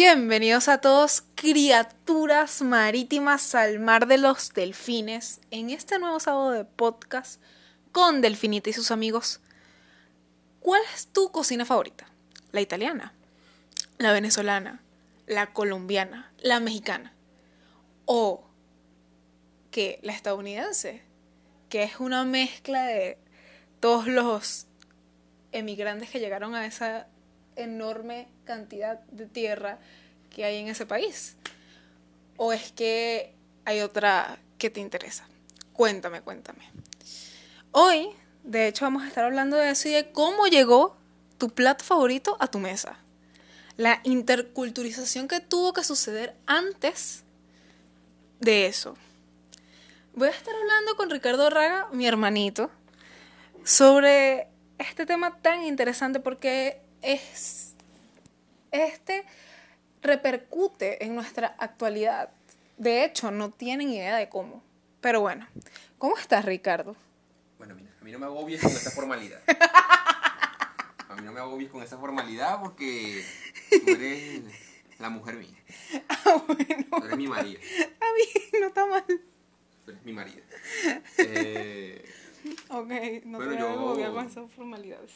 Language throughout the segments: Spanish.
Bienvenidos a todos, criaturas marítimas al mar de los delfines, en este nuevo sábado de podcast con Delfinita y sus amigos. ¿Cuál es tu cocina favorita? ¿La italiana? ¿La venezolana? ¿La colombiana? ¿La mexicana? ¿O que la estadounidense? Que es una mezcla de todos los emigrantes que llegaron a esa enorme cantidad de tierra que hay en ese país? ¿O es que hay otra que te interesa? Cuéntame, cuéntame. Hoy, de hecho, vamos a estar hablando de eso y de cómo llegó tu plato favorito a tu mesa. La interculturización que tuvo que suceder antes de eso. Voy a estar hablando con Ricardo Raga, mi hermanito, sobre este tema tan interesante porque es este repercute en nuestra actualidad. De hecho, no tienen idea de cómo. Pero bueno, ¿cómo estás, Ricardo? Bueno, mira, a mí no me agobies con esa formalidad. A mí no me agobies con esa formalidad porque tú eres la mujer mía. Ah, bueno. Tú eres mi marido. A mí no está mal. Tú eres mi marido. Eh, Ok, no te voy a agobiar con esas formalidades.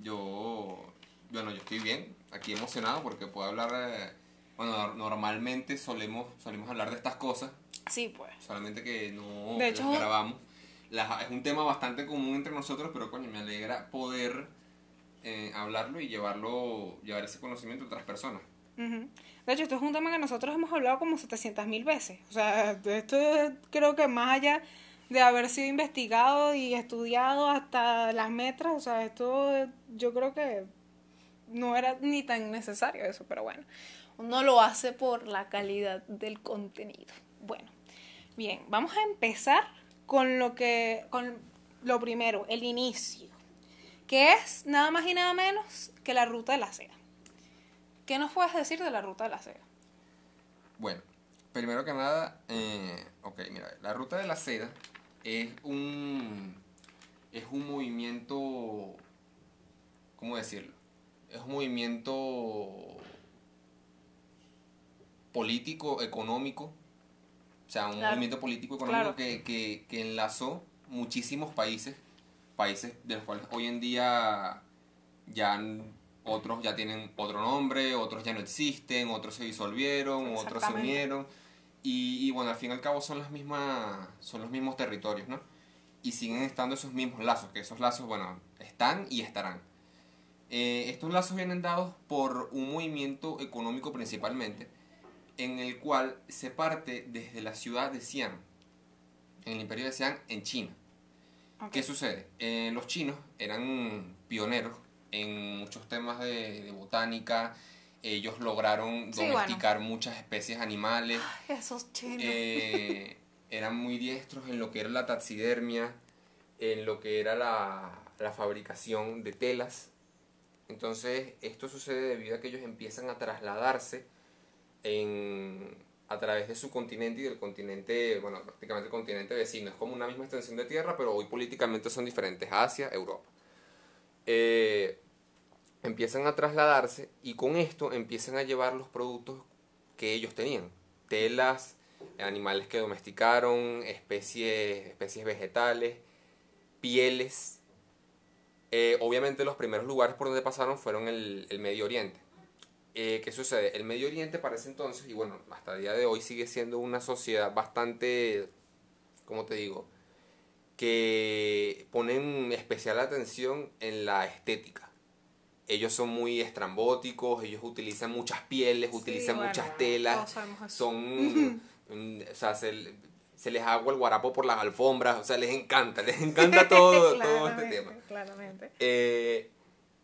yo, bueno, yo estoy bien, aquí emocionado porque puedo hablar, eh, bueno, normalmente solemos, solemos hablar de estas cosas, Sí, pues. solamente que no De hecho- las grabamos. Las- es un tema bastante común entre nosotros, pero coño, me alegra poder eh, hablarlo y llevarlo, llevar ese conocimiento a otras personas. De hecho, esto es un tema que nosotros hemos hablado como 700 mil veces. O sea, esto es- creo que más allá de haber sido investigado y estudiado hasta las metras, o sea, esto yo creo que no era ni tan necesario eso, pero bueno, uno lo hace por la calidad del contenido. Bueno, bien, vamos a empezar con lo que, con lo primero, el inicio, que es nada más y nada menos que la ruta de la seda. ¿Qué nos puedes decir de la ruta de la seda? Bueno, primero que nada, eh, ok, mira, la ruta de la seda es un, es un movimiento, ¿cómo decirlo? Es un movimiento político, económico, o sea, un Claro, movimiento político, económico claro. que, que, que enlazó muchísimos países, países de los cuales hoy en día ya otros ya tienen otro nombre, otros ya no existen, otros se disolvieron, otros se unieron. Y, y bueno, al fin y al cabo son las mismas, son los mismos territorios, ¿no? Y siguen estando esos mismos lazos, que esos lazos, bueno, están y estarán. Eh, estos lazos vienen dados por un movimiento económico principalmente, en el cual se parte desde la ciudad de Xi'an, en el imperio de Xi'an, en China. ¿Qué sucede? Eh, los chinos eran pioneros en muchos temas de, de botánica. Ellos lograron Sí, domesticar muchas especies animales. Ay, esos chinos. Eh, eran muy diestros en lo que era la taxidermia, en lo que era la, la fabricación de telas. Entonces, esto sucede debido a que ellos empiezan a trasladarse a través de su continente y del continente, bueno, prácticamente el continente vecino. Es como una misma extensión de tierra, pero hoy políticamente son diferentes, Asia, Europa. Eh, empiezan a trasladarse y con esto empiezan a llevar los productos que ellos tenían. Telas, animales que domesticaron, especies, especies vegetales, pieles. Eh, obviamente los primeros lugares por donde pasaron fueron el, el Medio Oriente. Eh, ¿Qué sucede? El Medio Oriente para ese entonces, y bueno, hasta el día de hoy sigue siendo una sociedad bastante, ¿cómo te digo? Que ponen especial atención en la estética. Ellos son muy estrambóticos, ellos utilizan muchas pieles, Sí, utilizan bueno, muchas telas, son, o sea, se, se les agua el guarapo por las alfombras, o sea, les encanta, les encanta todo, todo este tema. Claramente. Eh,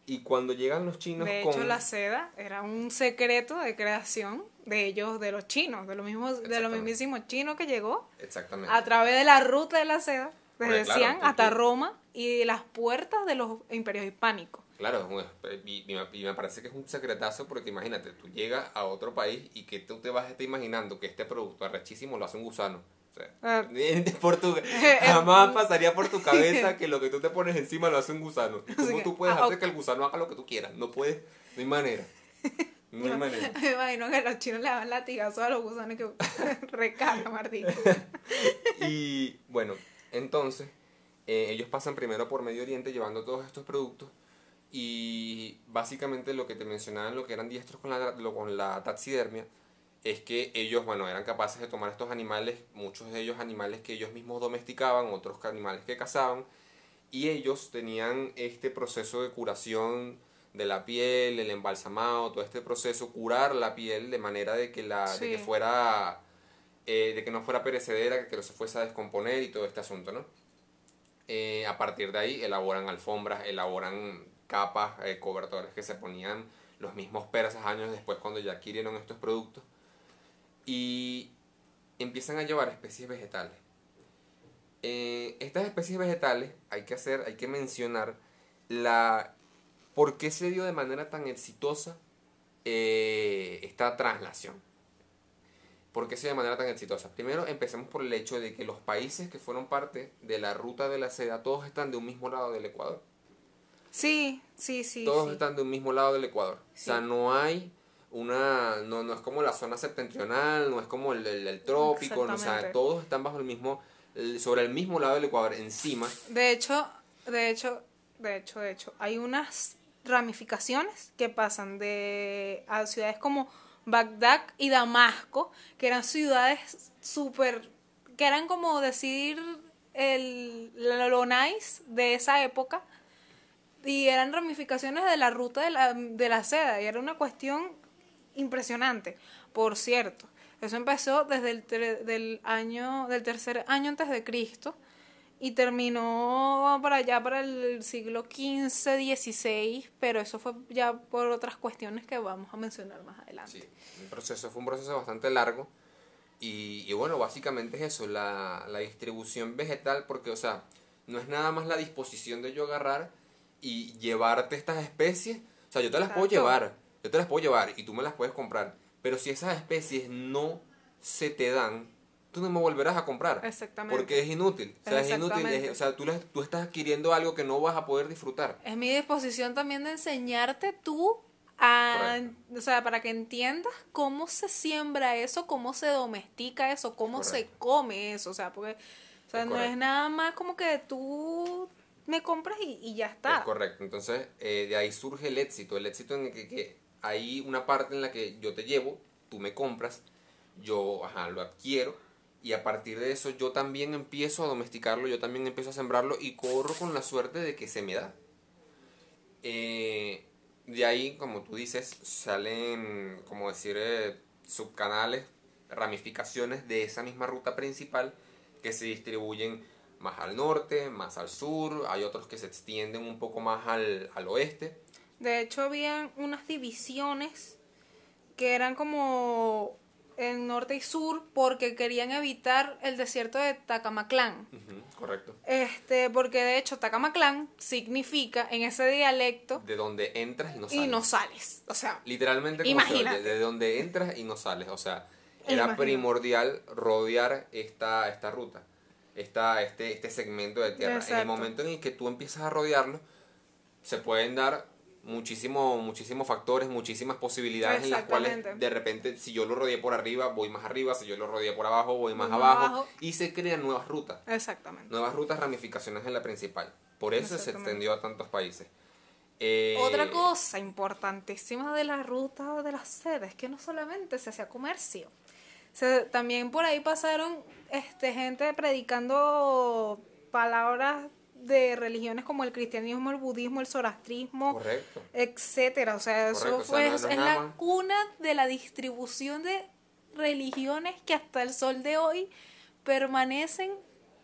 y cuando llegan los chinos De con... hecho, la seda era un secreto de creación de ellos, de los chinos, de los mismos, de los mismísimos chinos que llegó Exactamente. a través de la ruta de la seda, desde Porque, claro, hasta tú- Roma y las puertas de los imperios hispánicos. Claro, bueno, y, y me parece que es un secretazo porque imagínate, tú llegas a otro país y que tú te vas a estar imaginando que este producto arrechísimo lo hace un gusano. Ah. por tu, jamás pasaría por tu cabeza que lo que tú te pones encima lo hace un gusano. ¿Y ¿Cómo tú puedes ah, hacer que el gusano haga lo que tú quieras? No puedes, no hay manera. Muy manejo. Me imagino que los chinos le daban latigazos a los gusanos que recarga, Martín. Y bueno, entonces eh, ellos pasan primero por Medio Oriente llevando todos estos productos y básicamente lo que te mencionaban, lo que eran diestros con la, lo- con la taxidermia, es que ellos, bueno, eran capaces de tomar estos animales, muchos de ellos animales que ellos mismos domesticaban, otros animales que cazaban, y ellos tenían este proceso de curación de la piel, el embalsamado, todo este proceso, curar la piel de manera de que, la, de que Sí. fuera, eh, de que no fuera perecedera, que no se fuese a descomponer y todo este asunto, ¿no? Eh, a partir de ahí elaboran alfombras, elaboran capas, eh, cobertores que se ponían los mismos persas años después cuando ya adquirieron estos productos y empiezan a llevar especies vegetales. Eh, estas especies vegetales hay que hacer, hay que mencionar la por qué se dio de manera tan exitosa eh, esta traslación. ¿Por qué se dio de manera tan exitosa? Primero empecemos por el hecho de que los países que fueron parte de la ruta de la seda, todos están de un mismo lado del Ecuador. Sí, sí, sí. todos sí. están de un mismo lado del Ecuador. O sea, no hay una, no, no es como la zona septentrional, no es como el, el- el trópico, no, o sea, todos están bajo el mismo, sobre el mismo lado del Ecuador, encima. De hecho, de hecho, de hecho, de hecho, hay unas ramificaciones que pasan de a ciudades como Bagdad y Damasco, que eran ciudades súper, que eran como decir el lo nice de esa época y eran ramificaciones de la ruta de la, de la seda y era una cuestión impresionante. Por cierto, eso empezó desde el del año del tercer año antes de Cristo y terminó para allá para el siglo XV, XVI, pero eso fue ya por otras cuestiones que vamos a mencionar más adelante. Sí, un proceso, fue un proceso bastante largo. Y, y bueno, básicamente es eso, la, la distribución vegetal, porque, o sea, no es nada más la disposición de yo agarrar y llevarte estas especies. O sea, yo te las puedo llevar, yo te las puedo llevar y tú me las puedes comprar. Pero si esas especies no se te dan, tú no me volverás a comprar. Exactamente. Porque es inútil. O sea, es inútil. Es- o sea, tú, las- tú estás adquiriendo algo que no vas a poder disfrutar. Es mi disposición también de enseñarte tú a, o sea, para que entiendas cómo se siembra eso, cómo se domestica eso, cómo se come eso, o sea, porque o sea, Es no es nada más como que tú me compras y, y ya está. Es correcto. Entonces, eh, de ahí surge el éxito. El éxito en el que, que hay una parte en la que yo te llevo, tú me compras, yo ajá, lo adquiero. Y a partir de eso yo también empiezo a domesticarlo, yo también empiezo a sembrarlo y corro con la suerte de que se me da. Eh, de ahí, como tú dices, salen, como decir, eh, subcanales, ramificaciones de esa misma ruta principal que se distribuyen más al norte, más al sur, hay otros que se extienden un poco más al, al oeste. De hecho, habían unas divisiones que eran como en norte y sur porque querían evitar el desierto de Tacamaclán. Correcto. Este, porque de hecho Tacamaclán significa en ese dialecto De donde entras y no sales. y no sales. O sea, Literalmente como Imagínate. de donde entras y no sales. O sea, era Imagínate. primordial rodear esta, esta ruta, esta, este, este segmento de tierra. En el momento en el que tú empiezas a rodearlo, se pueden dar muchísimos muchísimos factores, muchísimas posibilidades en las cuales de repente si yo lo rodeé por arriba, voy más arriba, si yo lo rodeé por abajo, voy más abajo, abajo. y se crean nuevas rutas, exactamente. nuevas rutas ramificaciones en la principal. Por eso se extendió a tantos países. Eh, Otra cosa importantísima de la ruta de la seda es que no solamente se hacía comercio. Se- también por ahí pasaron este, gente predicando palabras de religiones como el cristianismo, el budismo, el zoroastrismo, Correcto. etcétera. O sea, eso Correcto, o sea, fue, no- es la cuna de la distribución de religiones que hasta el sol de hoy permanecen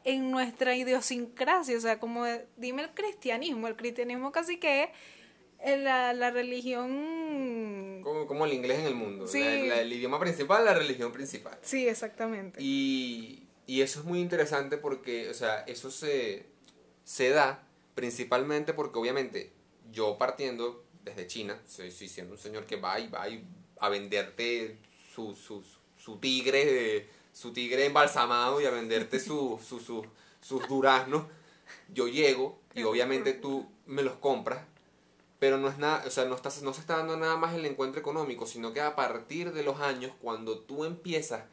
en nuestra idiosincrasia. O sea, como dime el cristianismo, el cristianismo casi que es la, la religión... Como, como el inglés en el mundo. Sí. La- la- el idioma principal, la religión principal. Sí, exactamente. Y, y eso es muy interesante porque, o sea, eso se, se da principalmente porque obviamente yo partiendo desde China, soy, siendo un señor que va y va y a venderte su, su, su tigre, su tigre embalsamado y a venderte su, su, su- sus duraznos. Yo llego y obviamente tú me los compras pero no es nada, o sea, no, estás, no se está dando nada más el encuentro económico, sino que a partir de los años, cuando tú empiezas,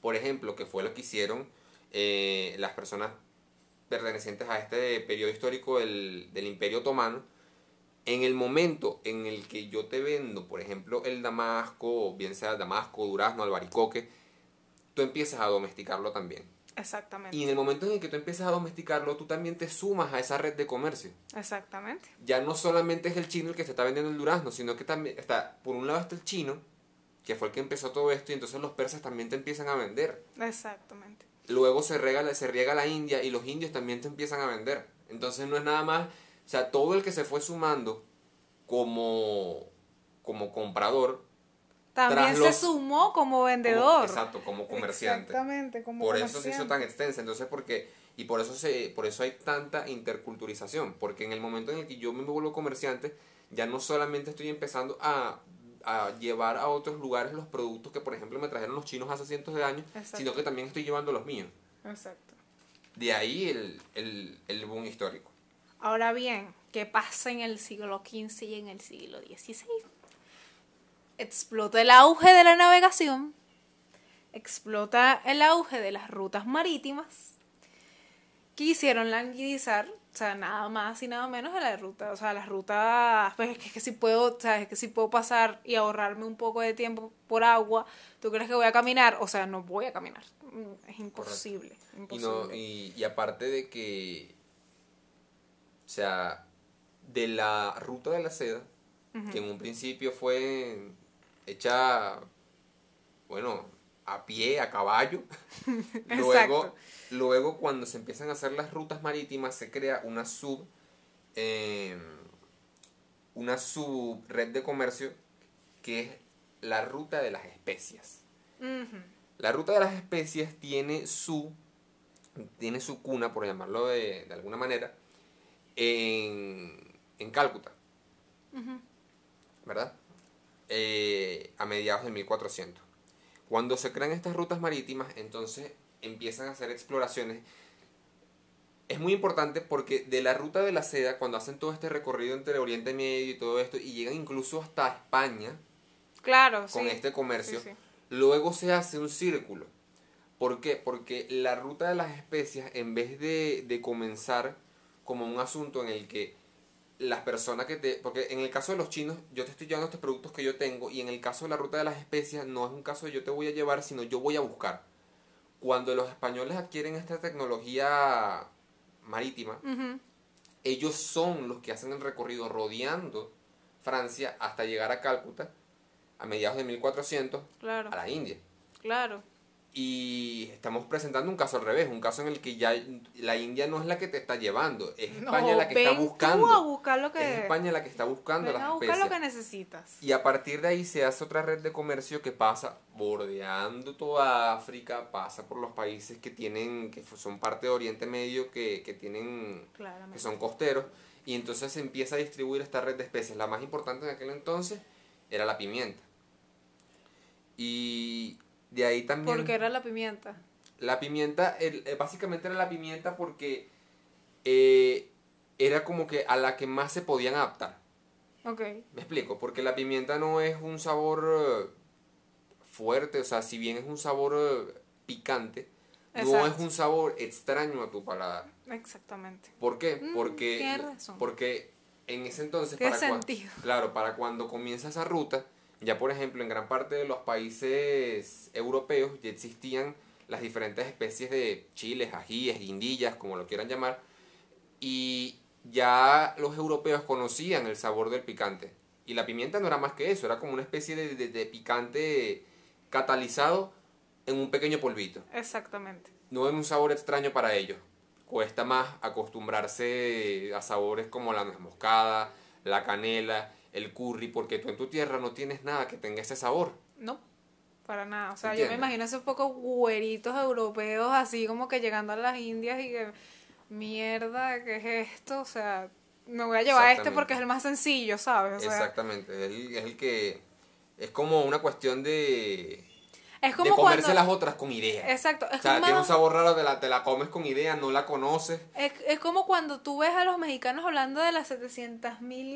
por ejemplo, que fue lo que hicieron eh, las personas pertenecientes a este periodo histórico del, del Imperio Otomano, en el momento en el que yo te vendo, por ejemplo, el damasco, bien sea damasco, durazno, albaricoque, tú empiezas a domesticarlo también. Exactamente. Y en el momento en el que tú empiezas a domesticarlo, tú también te sumas a esa red de comercio. Exactamente. Ya no solamente es el chino el que se está vendiendo el durazno, sino que también está, por un lado está el chino, que fue el que empezó todo esto, y entonces los persas también te empiezan a vender. Exactamente. Luego se riega, se riega la India y los indios también te empiezan a vender. Entonces no es nada más, o sea, todo el que se fue sumando como, como comprador, También se sumó como como- vendedor. exacto, como comerciante. Exactamente, como por eso se comerciante. hizo tan extensa entonces porque y por eso se por eso hay tanta interculturización porque en el momento en el que yo me vuelvo comerciante ya no solamente estoy empezando a, a llevar a otros lugares los productos que por ejemplo me trajeron los chinos hace cientos de años Exacto. sino que también estoy llevando los míos Exacto. de ahí el, el, el boom histórico Ahora bien, ¿qué pasa en el siglo XV y en el siglo XVI? Explota el auge de la navegación, explota el auge de las rutas marítimas, que hicieron languidizar, o sea, nada más y nada menos de la ruta, o sea, las rutas, pues es que, es que si puedo, o sea, es que si puedo pasar y ahorrarme un poco de tiempo por agua, ¿tú crees que voy a caminar? O sea, no voy a caminar, Mm, es imposible, y imposible. no y, y aparte de que o sea de la ruta de la seda que en un principio fue hecha, bueno, a pie, a caballo. luego, luego, cuando se empiezan a hacer las rutas marítimas, se crea una sub, eh, una subred de comercio que es la ruta de las especias. La ruta de las especies tiene su, tiene su cuna, por llamarlo de, de alguna manera, en, en. ¿verdad? Eh, a mediados de 1400. Cuando se crean estas rutas marítimas, entonces empiezan a hacer exploraciones. Es muy importante porque de la ruta de la seda, cuando hacen todo este recorrido entre Oriente Medio y todo esto, y llegan incluso hasta España, Claro, con sí. este comercio, Sí, sí. luego se hace un círculo. ¿Por qué? Porque la ruta de las especias, en vez de, de comenzar como un asunto en el que las personas que te... Porque en el caso de los chinos, yo te estoy llevando estos productos que yo tengo, y en el caso de la ruta de las especias, no es un caso de yo te voy a llevar, sino yo voy a buscar. Cuando los españoles adquieren esta tecnología marítima, ellos son los que hacen el recorrido rodeando Francia hasta llegar a Cálcuta a mediados de 1400 Claro, a la India. claro. Y estamos presentando un caso al revés, un caso en el que ya la India no es la que te está llevando, es España la que ven está tú buscando. a buscar lo que, Es España la que está buscando ven las a buscar lo especies. que necesitas. Y a partir de ahí se hace otra red de comercio que pasa bordeando toda África, pasa por los países que tienen, que son parte de Oriente Medio, que, que tienen, que son costeros, y entonces se empieza a distribuir esta red de especies. La más importante en aquel entonces era la pimienta. Y de ahí también... Porque era la pimienta. La pimienta, el- eh, básicamente era la pimienta porque eh, era como que a la que más se podían adaptar. Ok. Me explico, porque la pimienta no es un sabor eh, fuerte, o sea, si bien es un sabor picante, no es un sabor extraño a tu paladar. Exactamente. ¿Por qué? Mm, Porque, razón. porque en ese entonces, para cua- sentido. claro, para cuando comienza esa ruta, ya por ejemplo en gran parte de los países europeos ya existían las diferentes especies de chiles, ajíes, guindillas, como lo quieran llamar, y ya los europeos conocían el sabor del picante. Y la pimienta no era más que eso, era como una especie de, de- de picante catalizado en un pequeño polvito Exactamente. no es un sabor extraño para ellos. Cuesta más acostumbrarse a sabores como la nuez moscada, la canela, el curry, porque tú en tu tierra no tienes nada que tenga ese sabor. No, para nada. O sea, yo me imagino esos pocos güeritos europeos así como que llegando a las Indias y que, mierda, ¿qué es esto? O sea, me voy a llevar este Exactamente. porque es el más sencillo, ¿sabes? O sea, Exactamente, es el, es el que... Es como una cuestión de, es de como comerse cuando... las otras con idea. Exacto, es O sea, como... tiene un sabor raro, te la, te la comes con idea, no la conoces. Es, es como cuando tú ves a los mexicanos hablando de las 700 mil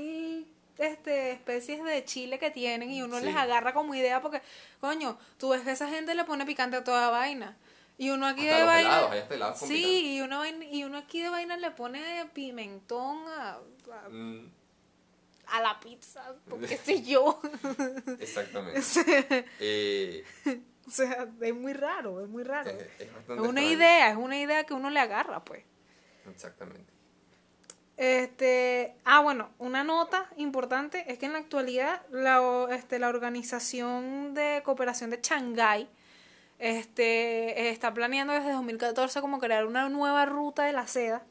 este, especies de chile que tienen y uno Sí. les agarra como idea porque, coño, tú ves que esa gente le pone picante a toda vaina. Y uno aquí Hasta de vaina. helados, hay hasta helados con sí, y uno, y uno aquí de vaina le pone pimentón a, a, Mm, a la pizza, porque sé yo. exactamente. Eh, o sea, es muy raro, es muy raro. es, es Es bastante una extraño. idea, es una idea que uno le agarra, pues. Exactamente. Este, ah, bueno, una nota importante es que en la actualidad la, este, la Organización de Cooperación de Shanghái este, está planeando desde 2014 como crear una nueva ruta de la seda,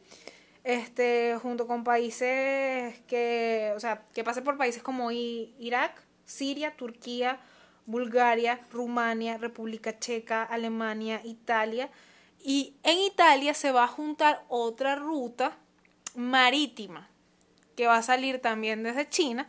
este, junto con países que, o sea, que pase por países como Irak, Siria, Turquía, Bulgaria, Rumania, República Checa, Alemania, Italia. Y en Italia se va a juntar otra ruta marítima que va a salir también desde China,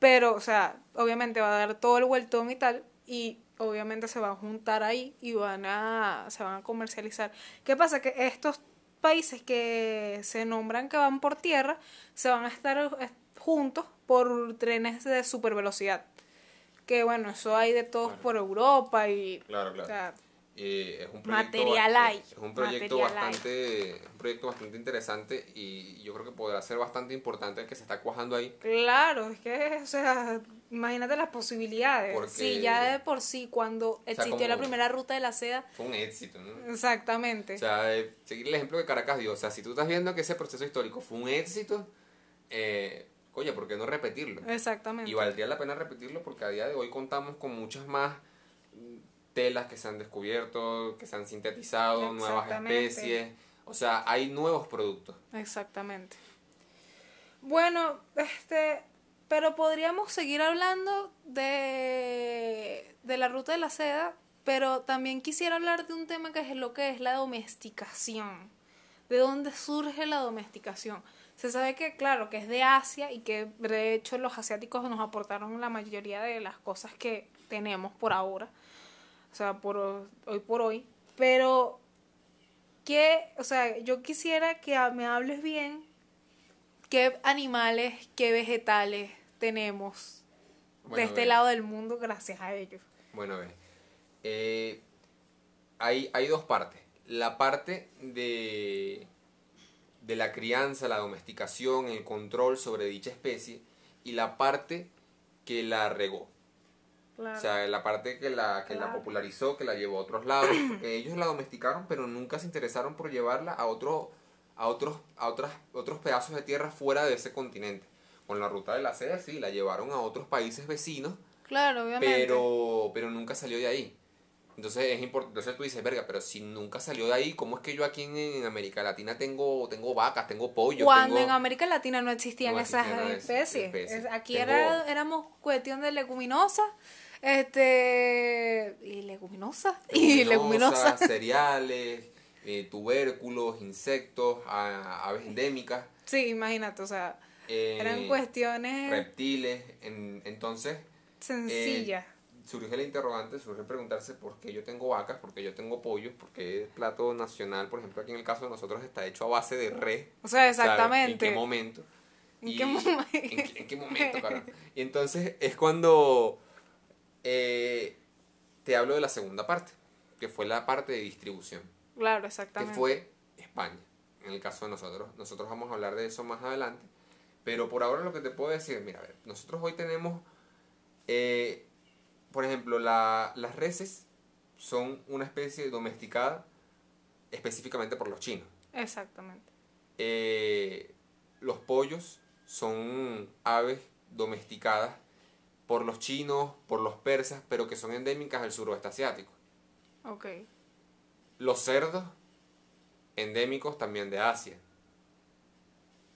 pero, o sea, obviamente va a dar todo el vueltón y tal, y obviamente se va a juntar ahí y van a, se van a comercializar. ¿Qué pasa? Que estos países que se nombran que van por tierra, se van a estar eh, juntos por trenes de super velocidad. Que bueno, eso hay de todos Claro. por Europa y... Claro, claro. o sea, Eh, es un proyecto, Material Es un proyecto material bastante, un proyecto bastante interesante y yo creo que podrá ser bastante importante el que se está cuajando ahí. Claro, es que, o sea, imagínate las posibilidades. Porque- Sí, ya de por sí, cuando sea, existió como- la primera ruta de la seda, Fue un éxito, ¿no? exactamente. O sea, eh, seguir el ejemplo que Caracas dio. O sea, si tú estás viendo que ese proceso histórico fue un éxito, eh, oye, ¿por qué no repetirlo? exactamente. Y valdría la pena repetirlo porque a día de hoy contamos con muchas más telas que se han descubierto, que se han sintetizado, nuevas especies. O sea, hay nuevos productos. Exactamente. Bueno, este, pero podríamos seguir hablando de, de la ruta de la seda, pero también quisiera hablar de un tema que es lo que es la domesticación. ¿De dónde surge la domesticación? Se sabe que, claro, que es de Asia y que de hecho los asiáticos nos aportaron la mayoría de las cosas que tenemos por ahora. O sea, por hoy por hoy. Pero que, o sea, yo quisiera que a- me hables bien qué animales, qué vegetales tenemos de este lado del mundo gracias a ellos. Bueno, ve. Eh, hay, hay dos partes. La parte de, de la crianza, la domesticación, el control sobre dicha especie y la parte que la regó. Claro. O sea, la parte que la, que la popularizó, que la llevó a otros lados, porque ellos la domesticaron, pero nunca se interesaron por llevarla a otro, a otros, a otras, otros pedazos de tierra fuera de ese continente. Con la ruta de la seda, sí, la llevaron a otros países vecinos, claro, obviamente. pero, pero nunca salió de ahí. Entonces es importante, entonces tú dices, verga, pero si nunca salió de ahí, ¿cómo es que yo aquí en, en América Latina tengo, tengo vacas, tengo pollos, Cuando tengo... en América Latina no existían No esas existían esas especies. especies. Es- Aquí Tengo- era, éramos cuestión de leguminosa, este y leguminosa y leguminosa. leguminosas, cereales, eh, tubérculos, insectos, a- aves endémicas, Sí, imagínate, o sea, eh, eran cuestiones reptiles. en- entonces, sencillas. surge la interrogante, surge preguntarse por qué yo tengo vacas, por qué yo tengo pollos, por qué el plato nacional, por ejemplo, aquí en el caso de nosotros está hecho a base de res. o sea, exactamente. ¿En qué momento? ¿En Y- qué momen- ¿En, qué- en qué momento, carajo? Y entonces es cuando eh, te hablo de la segunda parte, que fue la parte de distribución, Claro, que exactamente. fue España, en el caso de nosotros. Nosotros vamos a hablar de eso más adelante, pero por ahora lo que te puedo decir, mira, a ver, nosotros hoy tenemos, eh, por ejemplo, la- las reses son una especie domesticada específicamente por los chinos. Exactamente. Eh, los pollos son aves domesticadas por los chinos, por los persas, pero que son endémicas del suroeste asiático. Ok. Los cerdos, endémicos también de Asia.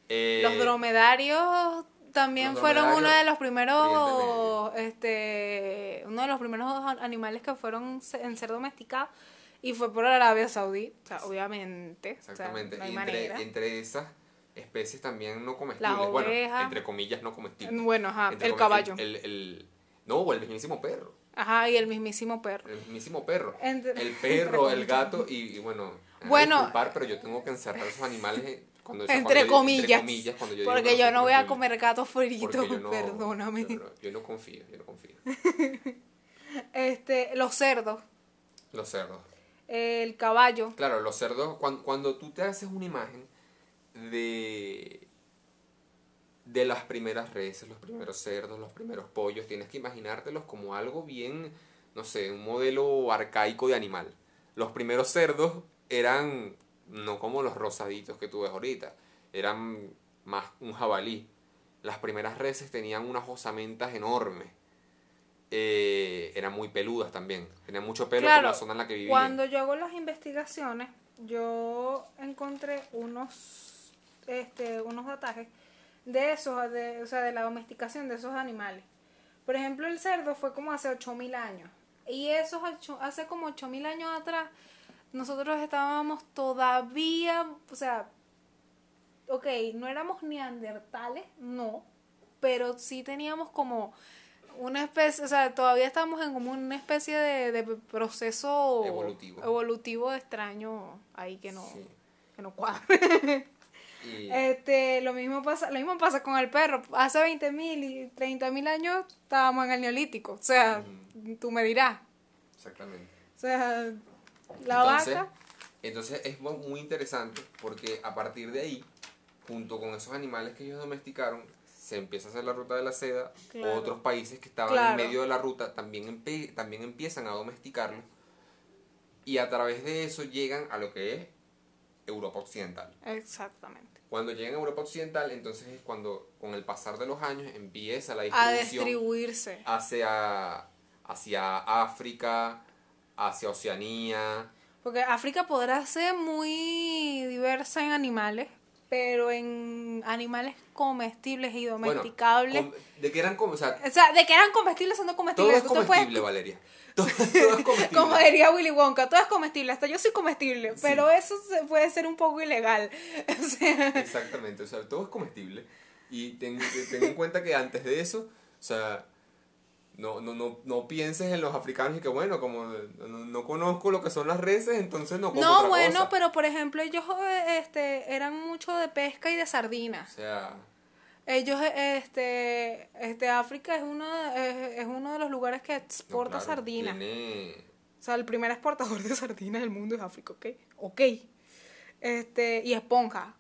Eh, los dromedarios también los fueron uno de los primeros, este, uno de los primeros animales que fueron en ser domesticados y fue por Arabia Saudí, o sea, obviamente, o sea, Exactamente. no hay y entre, manera. entre esas especies también no comestibles. Las bueno, ovejas. entre comillas no comestibles. Bueno, ajá, Entre el caballo. El, el- no, o el mismísimo perro. Ajá, y el mismísimo perro. El mismísimo perro. Entre- el perro, entre el gato y, y bueno. a Bueno. disculpar, pero yo tengo que encerrar esos animales. en- Cuando, Entre cuando yo- comillas. cuando yo digo Porque que yo no voy a comer gato frito, yo no, perdóname. Yo, no- yo no confío, yo no confío. Este, los cerdos, Los cerdos. el caballo. Claro, los cerdos, cuando, cuando tú te haces una imagen de, de las primeras reses, los primeros cerdos, los primeros pollos, tienes que imaginártelos como algo bien, no sé, un modelo arcaico de animal. Los primeros cerdos eran no como los rosaditos que tú ves ahorita, eran más un jabalí. Las primeras reses tenían unas osamentas enormes. Eh, eran muy peludas también. Tenían mucho pelo por la zona en la que vivían. Cuando yo hago las investigaciones, yo encontré unos, este, unos datajes de esos, de, o sea, de la domesticación de esos animales. Por ejemplo, el cerdo fue como hace 8000 años. Y esos hace como 8000 años atrás, nosotros estábamos todavía, o sea, ok, no éramos neandertales, no, pero sí teníamos como una especie, o sea, todavía estamos en como una especie de, de proceso Evolutivo. evolutivo extraño ahí que no, Sí. que no cuadra. Y- Este, lo mismo pasa, lo mismo pasa con el perro. Hace 20 mil y 30 mil años estábamos en el neolítico. O sea, tú me dirás. Exactamente. O sea, la entonces, vaca. entonces es mu- muy interesante porque a partir de ahí, junto con esos animales que ellos domesticaron, se empieza a hacer la ruta de la seda. Claro. Otros países que estaban Claro. en medio de la ruta también, también empiezan a domesticarlo. Y a través de eso llegan a lo que es Europa Occidental. Exactamente. Cuando llegan a Europa Occidental, entonces es cuando con el pasar de los años empieza la A distribución distribuirse. hacia, hacia África, hacia Oceanía. Porque África podrá ser muy diversa en animales, pero en animales comestibles y Bueno, domesticables. com- de que eran como, o sea, o sea, de que eran comestibles son no todo comestibles. es Tú te puedes- comestible, Valeria. Comestible. Como diría Willy Wonka, todo es comestible, hasta yo soy comestible, Sí. pero eso se- puede ser un poco ilegal. O sea, Exactamente, o sea, todo es comestible. Y ten, ten en cuenta que antes de eso, o sea, no, no, no, no pienses en los africanos y que bueno, como no, no conozco lo que son las reses, entonces no como no, otra bueno, cosa. pero por ejemplo, ellos eh, este, eran mucho de pesca y de O sardinas. sea, Ellos, eh, este, este, África es uno, es, es uno de los lugares que no, exporta claro, sardinas. tiene- O sea, el primer exportador de sardinas del mundo es África, ¿ok? Ok. Este, y esponja.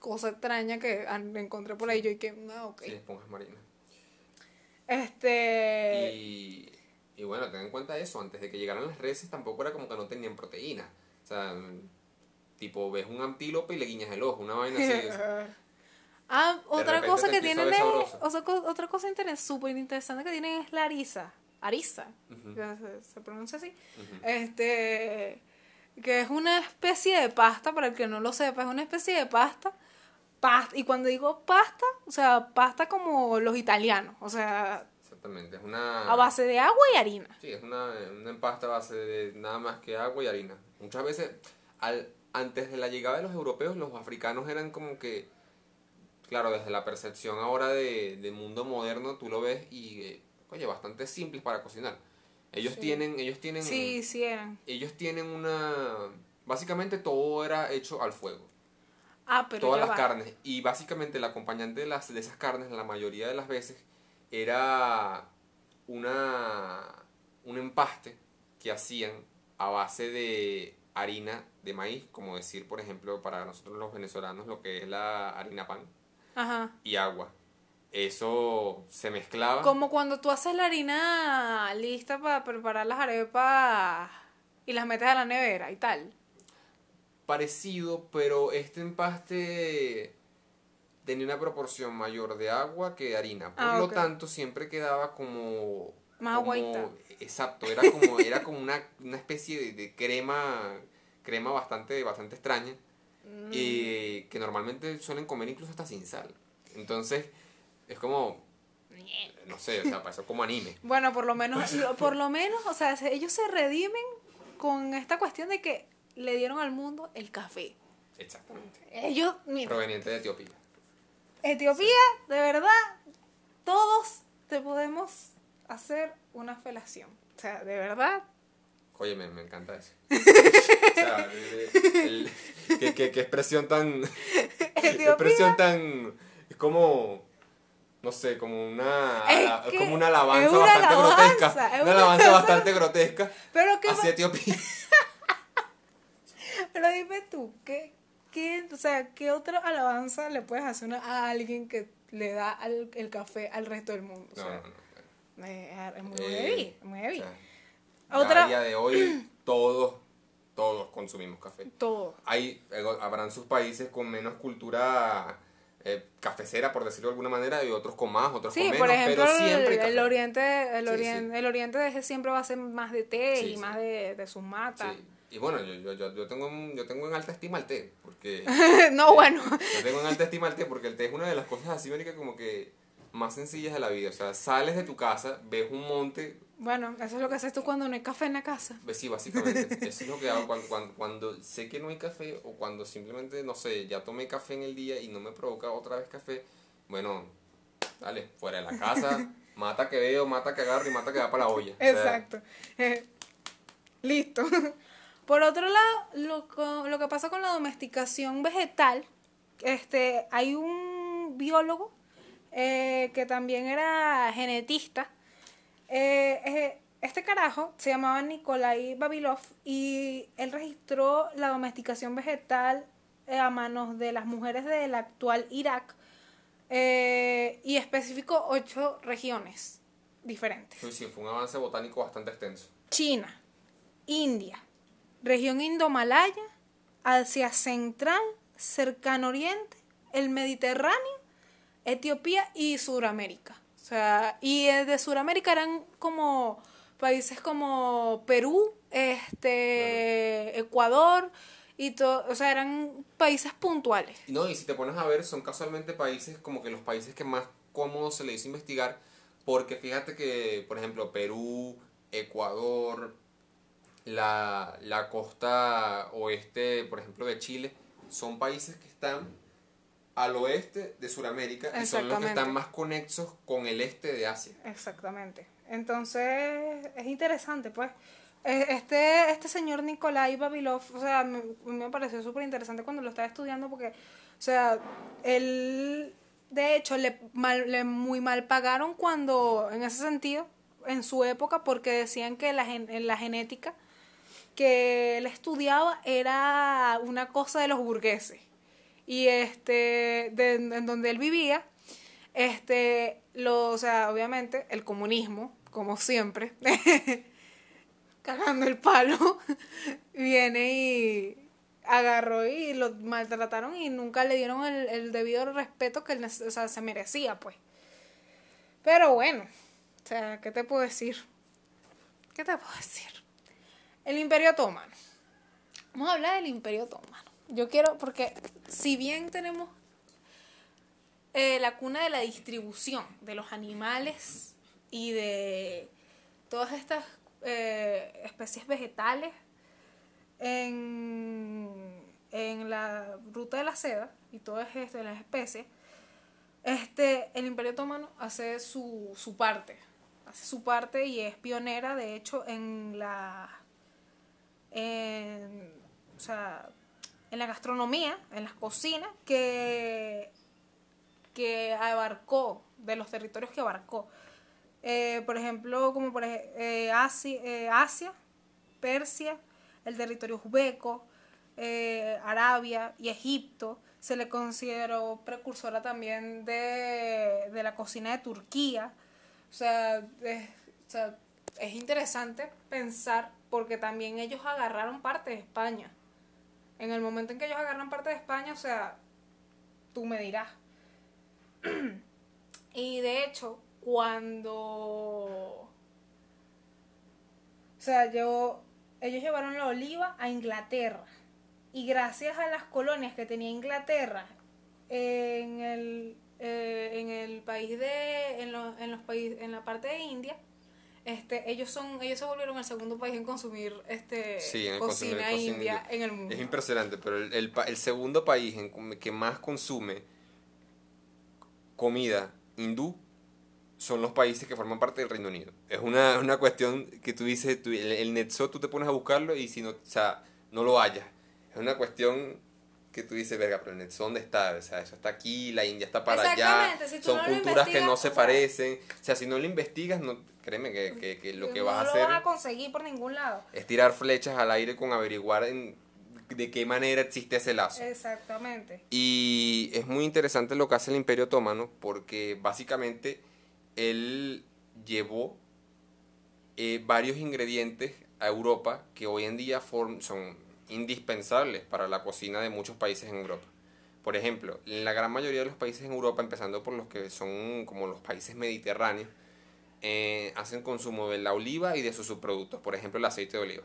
Cosa extraña que encontré por ahí yo y que, no, ok. sí, esponjas marinas. Este, Y, y bueno, ten en cuenta eso, antes de que llegaran las reses tampoco era como que no tenían proteína. O sea, tipo, ves un antílope y le guiñas el ojo, una vaina así. ah, otra cosa que tienen es, o sea, otra cosa interes- súper interesante que tienen es la arisa. Arisa, Ujú. ya se, se pronuncia así. Ujú. Este, que es una especie de pasta, para el que no lo sepa, es una especie de pasta. pasta y cuando digo pasta, o sea, pasta como los italianos, o sea, Exactamente, es una... a base de agua y harina. Sí, es una, una empasta a base de nada más que agua y harina. Muchas veces, al, antes de la llegada de los europeos, los africanos eran como que, claro, desde la percepción ahora de, mundo moderno, tú lo ves y, eh, oye, bastante simples para cocinar. Ellos Sí. tienen, ellos tienen, Sí, sí eran. ellos tienen una, básicamente todo era hecho al fuego. Ah, pero todas las va. carnes. Y básicamente el acompañante de, las, de esas carnes, la mayoría de las veces, era una, un empaste que hacían a base de harina de maíz, como decir, por ejemplo, para nosotros los venezolanos, lo que es la harina pan Ajá. y agua. Eso se mezclaba. Como cuando tú haces la harina lista para preparar las arepas y las metes a la nevera y tal. parecido, pero este empaste tenía una proporción mayor de agua que de harina. Por Ah, lo tanto, siempre quedaba como... Más como- agüita. Exacto, era como, era como una, una especie de, de crema, crema bastante, bastante extraña, Mm. eh, que normalmente suelen comer incluso hasta sin sal. Entonces, es como, no sé, o sea, pasó como anime. Bueno, por lo menos, lo- por lo menos, o sea, se- ellos se redimen con esta cuestión de que le dieron al mundo el café. Exactamente. Ellos, mira, Proveniente de Etiopía. Etiopía, de verdad, todos te podemos hacer una felación. O sea, de verdad, Oye, me, me encanta eso. o sea, el- qué, qué- qué expresión tan... Expresión tan... Es como... No sé, como una, ala- que como una alabanza una bastante alabanza, grotesca. es Una una alabanza bastante grotesca Pero qué hacia Etiopía. Pero dime tú, ¿qué, qué, o sea, ¿qué otra alabanza le puedes hacer a alguien que le da al- el café al resto del mundo? O No, sea, no, no. eh, es muy Eh, heavy, muy heavy. O sea, Otra- A día de hoy, todos, todos consumimos café. Todo. Hay, eh, habrán sus países con menos cultura eh, cafecera, por decirlo de alguna manera, y otros con más, otros Sí, con menos, por ejemplo, pero siempre el, oriente, el, Sí, oriente, sí. el oriente de ese siempre va a ser más de té y más de, de sus matas. Y bueno, yo, yo, yo, tengo, en- yo tengo en alta estima el té, porque... no, bueno. Yo tengo en alta estima el té porque el té es una de las cosas así, marica, como que más sencillas de la vida. O sea, sales de tu casa, ves un monte, Bueno, eso es lo que haces tú cuando no hay café en la casa. ves, sí, básicamente. Eso es lo que hago cuando, cuando, cuando sé que no hay café o cuando simplemente, no sé, ya tomé café en el día y no me provoca otra vez café. Bueno, dale, fuera de la casa, mata que veo, mata que agarro y mata que va para la olla. O sea, Exacto. Eh, listo. Por otro lado, lo, lo que pasa con la domesticación vegetal, este, hay un biólogo eh, que también era genetista. Eh, eh, este carajo se llamaba Nikolai Babilov y él registró la domesticación vegetal eh, a manos de las mujeres del actual Irak eh, y especificó ocho regiones diferentes. sí, sí, fue un avance botánico bastante extenso. China, India, región Indomalaya, Asia Central, Cercano Oriente, el Mediterráneo, Etiopía y Sudamérica. O sea, y de Sudamérica eran como países como Perú, este, Ecuador y todo, o sea, eran países puntuales. No, y si te pones a ver, son casualmente países como que los países que más cómodos se le hizo investigar, porque fíjate que, por ejemplo, Perú, Ecuador, la, la costa oeste, por ejemplo, de Chile, son países que están al oeste de Sudamérica y son los que están más conexos con el este de Asia. Exactamente. Entonces, es interesante, pues. Eh, Este, este señor Nikolai Babilov, o sea, me, me pareció súper interesante cuando lo estaba estudiando porque, o sea, él, de hecho, le, mal- le muy mal pagaron cuando, en ese sentido, en su época, porque decían que la, gen- la genética que él estudiaba era una cosa de los burgueses. Y este, en donde él vivía, este, lo, o sea, obviamente, el comunismo, como siempre, cagando el palo, viene y agarró y lo maltrataron y nunca le dieron el, el debido respeto que él o sea, se merecía, pues. Pero bueno, o sea, ¿qué te puedo decir? ¿Qué te puedo decir? El Imperio Otomano. Vamos a hablar del Imperio Otomano. Yo quiero, porque si bien tenemos eh, la cuna de la distribución de los animales y de todas estas eh, especies vegetales en, en la ruta de la seda y todas estas las especies, este, el Imperio Otomano hace su, su parte, hace su parte y es pionera, de hecho, en la, en, o sea, en la gastronomía, en las cocinas, que, que abarcó, de los territorios que abarcó. Eh, por ejemplo, como por eh, Asia, eh, Asia, Persia, el territorio uzbeco, Arabia y Egipto. Se le consideró precursora también de, de la cocina de Turquía. O sea, es, o sea, es interesante pensar porque también ellos agarraron parte de España. En el momento en que ellos agarran parte de España, o sea, tú me dirás. y de hecho, cuando... O sea, ellos llevaron la oliva a Inglaterra. Y gracias a las colonias que tenía Inglaterra en el, eh, en el país de, en, en los países, en la parte de India, este, ellos son, ellos se volvieron el segundo país en consumir este Sí, en cocina consumir cocina india india. en el mundo. Es impresionante, pero el, el el segundo país en que más consume comida hindú son los países que forman parte del Reino Unido. Es una, una cuestión que tú dices, tú- el, el Netso tú te pones a buscarlo y si no, o sea, no lo hallas. Es una cuestión que tú dices, verga, pero el Nexo ¿dónde está? O sea, eso está aquí, la India está para allá. Si Son no culturas que no se o sea- parecen. O sea, si no lo investigas, no, créeme que, que- que lo que no vas a lo hacer vas a conseguir por ningún lado. es tirar flechas al aire con averiguar en- de qué manera existe ese lazo. Exactamente. Y es muy interesante lo que hace el Imperio Otomano porque básicamente él llevó eh, varios ingredientes a Europa que hoy en día form- son indispensables para la cocina de muchos países en Europa. Por ejemplo, en la gran mayoría de los países en Europa, empezando por los que son como los países mediterráneos, eh, hacen consumo de la oliva y de sus subproductos, por ejemplo el aceite de oliva.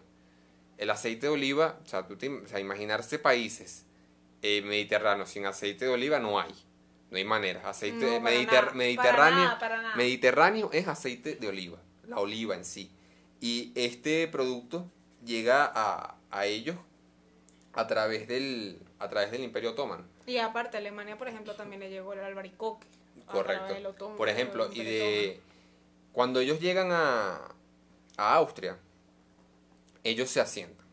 El aceite de oliva, o sea, tú te- o sea, imaginarse países eh, mediterráneos sin aceite de oliva no hay. No hay manera. Aceite No, para mediter- nada, para mediterráneo, nada, para nada. mediterráneo es aceite de oliva, la oliva en sí. Y este producto llega a, a ellos a través del a través del Imperio Otomano. Y aparte, Alemania, por ejemplo, también le llegó el albaricoque. Correcto. Por ejemplo, y de cuando ellos llegan a, a Austria, ellos se asientan.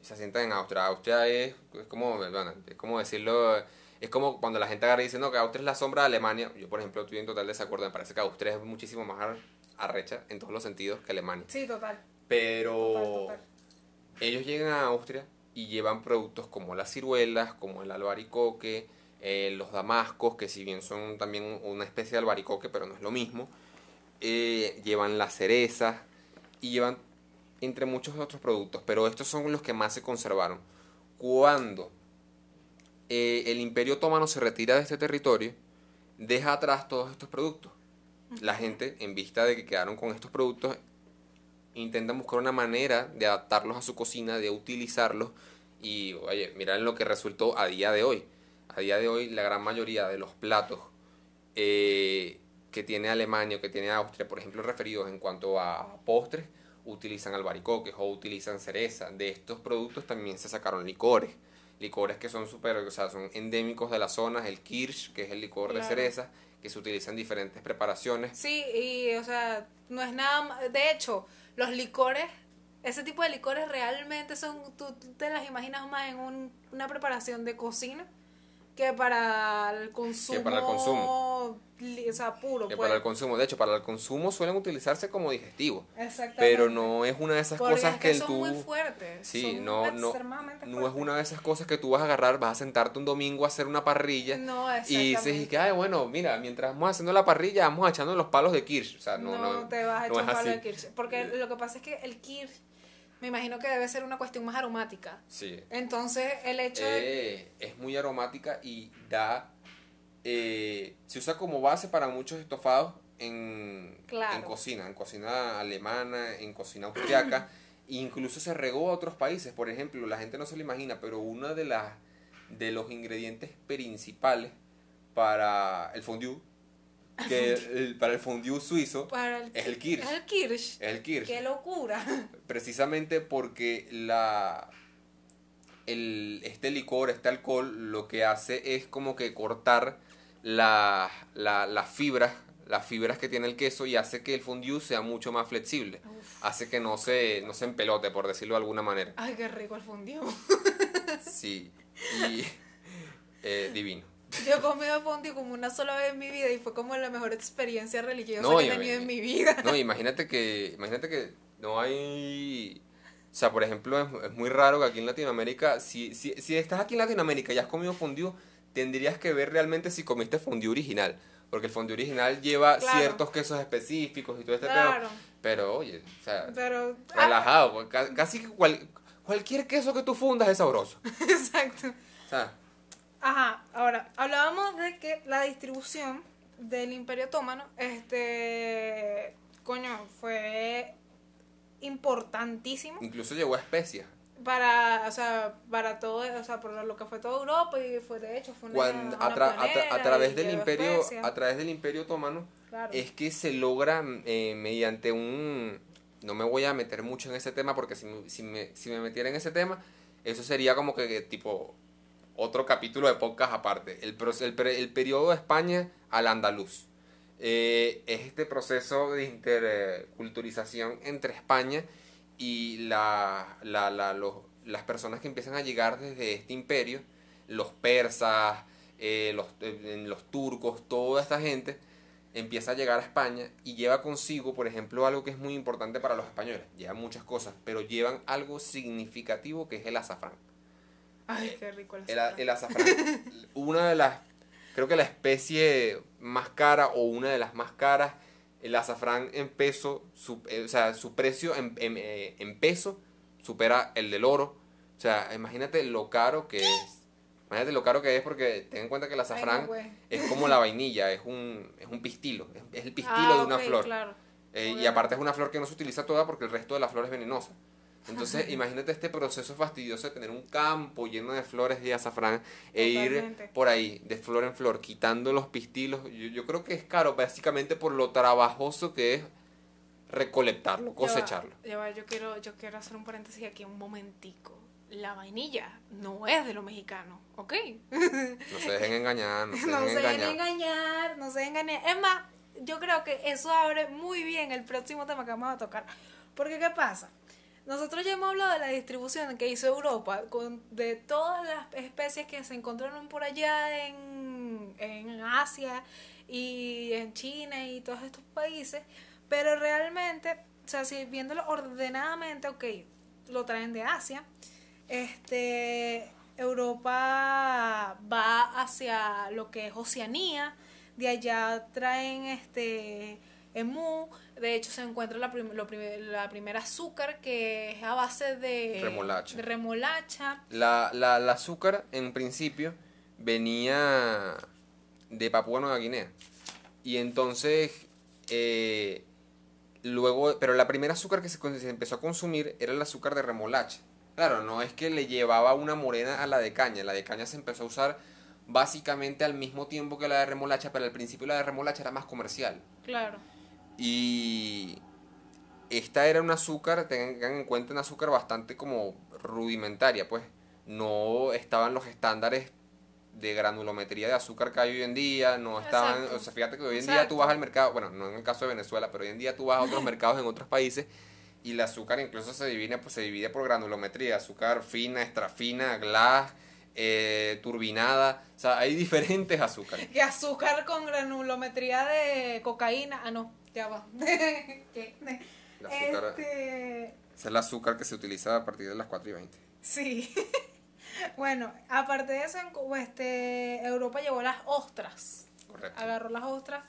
Se asientan en Austria. Austria es, es como, bueno, es como decirlo, es como cuando la gente agarra y dice, no, que Austria es la sombra de Alemania. Yo, por ejemplo, estoy en total desacuerdo. Me parece que Austria es muchísimo más ar- arrecha en todos los sentidos que Alemania. Sí, total. Pero total, total. ellos llegan a Austria y llevan productos como las ciruelas, como el albaricoque, eh, los damascos, que si bien son también una especie de albaricoque, pero no es lo mismo. Eh, llevan las cerezas y llevan entre muchos otros productos, pero estos son los que más se conservaron. Cuando eh, el imperio otomano se retira de este territorio, deja atrás todos estos productos. La gente, en vista de que quedaron con estos productos, intentan buscar una manera de adaptarlos a su cocina, de utilizarlos y, oye, miren lo que resultó a día de hoy. A día de hoy la gran mayoría de los platos eh, que tiene Alemania o que tiene Austria, por ejemplo, referidos en cuanto a postres, utilizan albaricoques o utilizan cereza. De estos productos también se sacaron licores. Licores que son super, o sea, son endémicos de las zonas, el kirsch, que es el licor de cereza, que se utiliza en diferentes preparaciones. Sí, y, o sea, no es nada De hecho, los licores, ese tipo de licores realmente son. Tú, tú te las imaginas más en un- una preparación de cocina que para el consumo. para el consumo. O sea, puro. Que pues. para el consumo, de hecho, para el consumo suelen utilizarse como digestivo, Exactamente. pero no es una de esas Porque cosas es que, que son tú muy fuertes. Sí, son no no no es una de esas cosas que tú vas a agarrar, vas a sentarte un domingo a hacer una parrilla No, y dices, que, ay, bueno, mira, mientras vamos haciendo la parrilla, vamos echando los palos de Kirsch, o sea, no no, no, te vas a no echar es un palo así. de kirsch. Porque lo que pasa es que el kirsch, me imagino que debe ser una cuestión más aromática. Sí. Entonces, el hecho de. Eh, es muy aromática y da eh, se usa como base para muchos estofados en, Claro. en cocina, en cocina alemana, en cocina austriaca, e incluso se regó a otros países. Por ejemplo, la gente no se lo imagina, pero uno de las de los ingredientes principales para el fondue, que el- para el fondue suizo, el, es el kirsch. El kirsch. es el kirsch Qué locura. precisamente porque la el, este licor, este alcohol, lo que hace es como que cortar la- la- las fibras, las fibras que tiene el queso y hace que el fondue sea mucho más flexible. Hace que no se, no se empelote, por decirlo de alguna manera. Ay, qué rico el fondue. Sí. Y eh, divino. Yo he comido fondue como una sola vez en mi vida y fue como la mejor experiencia religiosa No, que he tenido en mi vida. No, imagínate que, imagínate que no hay, o sea, por ejemplo, es, es muy raro que aquí en Latinoamérica, si, si, si estás aquí en Latinoamérica y has comido fondue, tendrías que ver realmente si comiste fondue original, porque el fondue original lleva Claro. ciertos quesos específicos y todo este Claro. pedo, pero oye, o sea, Pero. ah, relajado, ca- casi cual- cualquier queso que tú fundas es sabroso, exacto. o sea, Ajá, ahora, hablábamos de que la distribución del Imperio Otomano, este, coño, fue importantísimo incluso llegó a especias. para, o sea, para todo, o sea, por lo que fue toda Europa y fue de hecho fue una, Cuando, a, una tra- a tra- pionera a través del imperio, especias. a través del imperio otomano, Claro. es que se logra eh, mediante un... No me voy a meter mucho en ese tema porque si, si, me, si me metiera en ese tema, eso sería como que tipo otro capítulo de podcast aparte. El, el, el periodo de España al andaluz. Eh, es este proceso de interculturización entre España y la, la- la- los- las personas que empiezan a llegar desde este imperio los persas, eh, los, eh, los turcos, toda esta gente empieza a llegar a España y lleva consigo, por ejemplo, algo que es muy importante para los españoles. Llevan muchas cosas, pero llevan algo significativo que es el azafrán. Ay, qué rico el azafrán. el azafrán. una de las, creo que la especie más cara o una de las más caras, el azafrán en peso, su, eh, o sea, su precio en, en, eh, en peso supera el del oro. O sea, imagínate lo caro que es. Imagínate lo caro que es porque ten en cuenta que el azafrán no, es como la vainilla, es un, es un pistilo, es, es el pistilo Ah, de una flor. claro. Eh, y aparte es una flor que no se utiliza toda porque el resto de la flor es venenosa. Entonces, imagínate este proceso fastidioso de tener un campo lleno de flores de azafrán e ir Totalmente. por ahí, de flor en flor, quitando los pistilos. Yo, yo creo que es caro, básicamente por lo trabajoso que es recolectarlo, Ya va, cosecharlo. ya va, yo quiero, yo quiero hacer un paréntesis aquí un momentico. La vainilla no es de lo mexicano, ¿ok? No se dejen engañar, no se no dejen se dejen engañar, no se dejen engañar. Es más, yo creo que eso abre muy bien el próximo tema que vamos a tocar. Porque, ¿qué pasa? Nosotros ya hemos hablado de la distribución que hizo Europa, con, de todas las especies que se encontraron por allá en, en Asia y en China y todos estos países, pero realmente, o sea, si viéndolo ordenadamente, ok, lo traen de Asia, este, Europa va hacia lo que es Oceanía, de allá traen este emú, de hecho se encuentra la, prim- lo prim- la primera azúcar que es a base de Remolacha. de remolacha. La, la, azúcar, en principio, venía de Papúa Nueva Guinea. Y entonces, eh, luego, pero la primera azúcar que se, se empezó a consumir era el azúcar de remolacha. Claro, no es que le llevaba una morena a la de caña, la de caña se empezó a usar básicamente al mismo tiempo que la de remolacha, pero al principio la de remolacha era más comercial. Claro. Y esta era un azúcar, tengan en cuenta un azúcar bastante como rudimentaria, pues no estaban los estándares de granulometría de azúcar que hay hoy en día, no estaban, Exacto. o sea, fíjate que hoy en día tú vas al mercado, bueno, no en el caso de Venezuela, pero hoy en día tú vas a otros mercados en otros países y el azúcar incluso se divide, pues se divide por granulometría, azúcar fina, extra fina, glass, eh, turbinada, o sea, hay diferentes azúcares. Que azúcar con granulometría de cocaína. Ah, no, ya va. ¿Qué? El azúcar- Este, Ese es el azúcar que se utiliza a partir de las 4 y 20. sí. bueno, aparte de eso, en Cuba, este, Europa llevó las ostras. Correcto. Agarró las ostras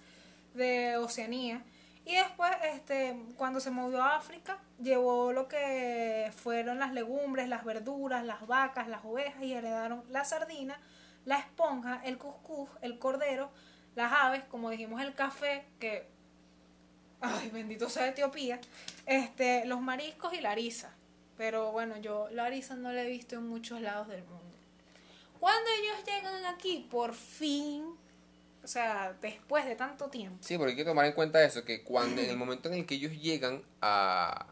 de Oceanía. Y después, este, cuando se movió a África, llevó lo que fueron las legumbres, las verduras, las vacas, las ovejas y heredaron la sardina, la esponja, el cuscús, el cordero, las aves, como dijimos, el café, que, ay, bendito sea Etiopía, este, los mariscos y la risa. Pero bueno, yo la risa no la he visto en muchos lados del mundo. Cuando ellos llegan aquí, por fin, o sea, después de tanto tiempo, Sí, porque hay que tomar en cuenta eso, que cuando en el momento en el que ellos llegan a,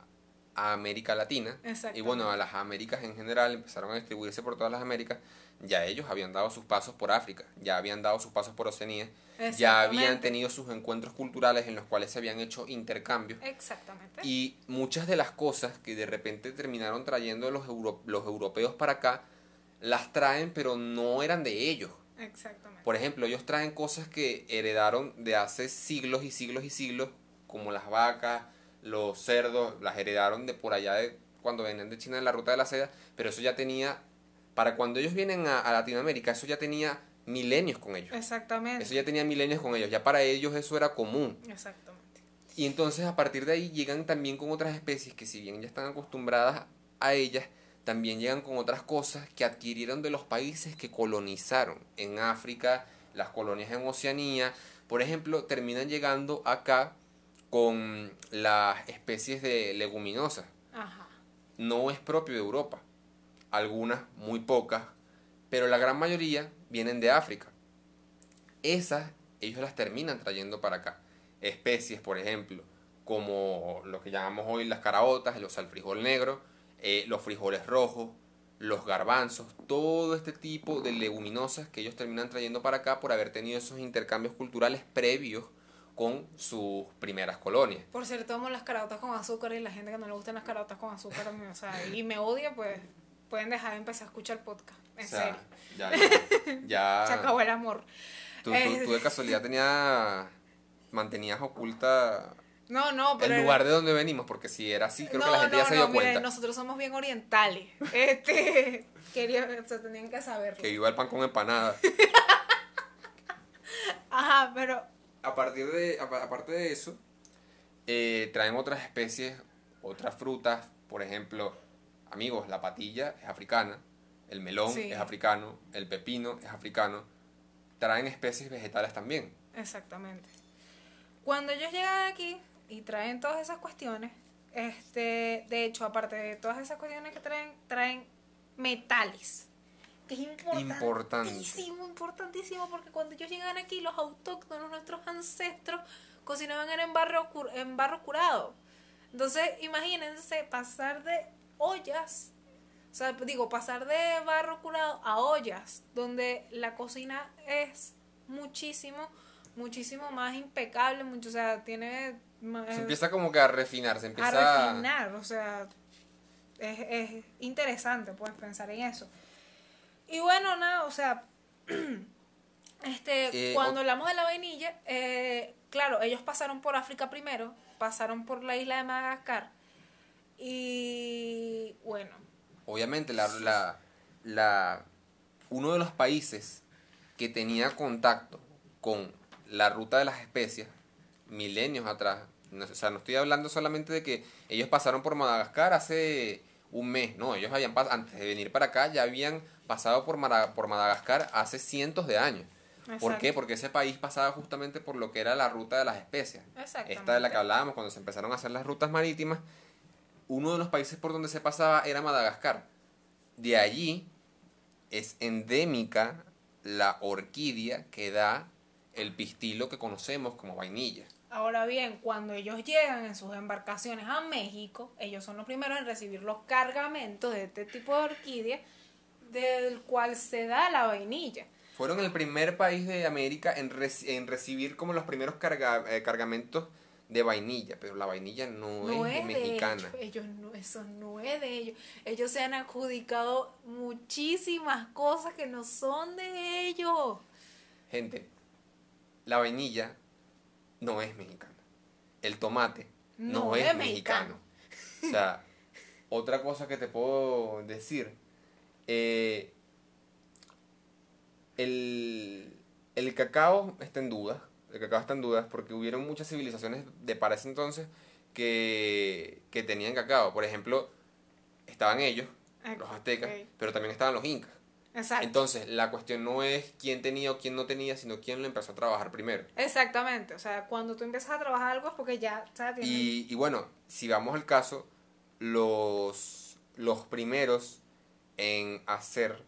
a América Latina, y bueno, a las Américas en general, empezaron a distribuirse por todas las Américas, ya ellos habían dado sus pasos por África, ya habían dado sus pasos por Oceanía, ya habían tenido sus encuentros culturales en los cuales se habían hecho intercambios. Exactamente. Y muchas de las cosas que de repente terminaron trayendo los, euro- los europeos para acá, las traen, pero no eran de ellos. Exactamente. Por ejemplo, ellos traen cosas que heredaron de hace siglos y siglos y siglos, como las vacas, los cerdos, las heredaron de por allá de cuando venían de China en la ruta de la seda, pero eso ya tenía, para cuando ellos vienen a, a Latinoamérica, eso ya tenía milenios con ellos. Exactamente. Eso ya tenía milenios con ellos, ya para ellos eso era común. Exactamente. Y entonces a partir de ahí llegan también con otras especies que si bien ya están acostumbradas a ellas, también llegan con otras cosas que adquirieron de los países que colonizaron. En África, las colonias en Oceanía, por ejemplo, terminan llegando acá con las especies de leguminosas. Ajá. No es propio de Europa. Algunas, muy pocas, pero la gran mayoría vienen de África. Esas ellos las terminan trayendo para acá. Especies, por ejemplo, como lo que llamamos hoy las caraotas, los al frijol negro, eh, los frijoles rojos, los garbanzos, todo este tipo de leguminosas que ellos terminan trayendo para acá por haber tenido esos intercambios culturales previos con sus primeras colonias. Por cierto, amo las caraotas con azúcar y la gente que no le gustan las caraotas con azúcar, o sea, y me odia, pues, pueden dejar de empezar a escuchar podcast. En O sea, serio. ya, ya, ya- Se acabó el amor. tú, tú- Eh, tú de casualidad tenías, mantenías oculta No, no, pero. el lugar de donde venimos, porque si era así, creo que la gente ya se dio miren, cuenta. nosotros somos bien orientales. Este. Quería, o sea, tenían que saberlo. Que iba el pan con empanada. Ajá, pero. A partir de, apa- aparte de eso, eh, traen otras especies, otras frutas, por ejemplo, amigos, la patilla es africana, el melón Sí. es africano, el pepino es africano, traen especies vegetales también. Exactamente. Cuando ellos llegan aquí y traen todas esas cuestiones, este, de hecho, aparte de todas esas cuestiones que traen, traen metales. Que es importantísimo, importantísimo, porque cuando ellos llegan aquí, los autóctonos, nuestros ancestros, cocinaban en barro, en barro curado. Entonces, imagínense pasar de ollas, o sea, digo, pasar de barro curado a ollas, donde la cocina es muchísimo, muchísimo más impecable, mucho, o sea, tiene Se empieza como que a refinar, se a empieza refinar, o sea, es, es interesante, pues, pensar en eso. Y bueno, nada, o sea, este, Eh, cuando hablamos de la vainilla, eh, claro, ellos pasaron por África primero, pasaron por la isla de Madagascar, y bueno, Obviamente, la, la, la- uno de los países que tenía contacto con la ruta de las especias, milenios atrás, no, o sea, no estoy hablando solamente de que ellos pasaron por Madagascar hace un mes, no, ellos habían antes de venir para acá ya habían pasado por, Mara- por Madagascar hace cientos de años. ¿Por qué? Porque ese país pasaba justamente por lo que era la ruta de las especias. Esta de la que hablábamos cuando se empezaron a hacer las rutas marítimas, uno de los países por donde se pasaba era Madagascar. De allí es endémica la orquídea que da el pistilo que conocemos como vainilla. Ahora bien, cuando ellos llegan en sus embarcaciones a México, ellos son los primeros en recibir los cargamentos de este tipo de orquídea, del cual se da la vainilla. Fueron el primer país de América en, reci- en recibir como los primeros carga- eh, cargamentos de vainilla, pero la vainilla no, No es, es de mexicana. ellos, ellos no, eso no es de ellos. Ellos se han adjudicado muchísimas cosas que no son de ellos. Gente, la vainilla no es mexicana. El tomate no, No es, es mexicano. O sea, otra cosa que te puedo decir, eh, el, el cacao está en duda. El cacao está en duda porque hubieron muchas civilizaciones de para ese entonces que, que tenían cacao. Por ejemplo, estaban ellos, los aztecas, Ok. pero también estaban los incas. Exacto. Entonces, la cuestión no es quién tenía o quién no tenía, sino quién lo empezó a trabajar primero. Exactamente. O sea, cuando tú empiezas a trabajar algo es porque ya, o sea, tienes- Y, y bueno, si vamos al caso, los, los primeros en hacer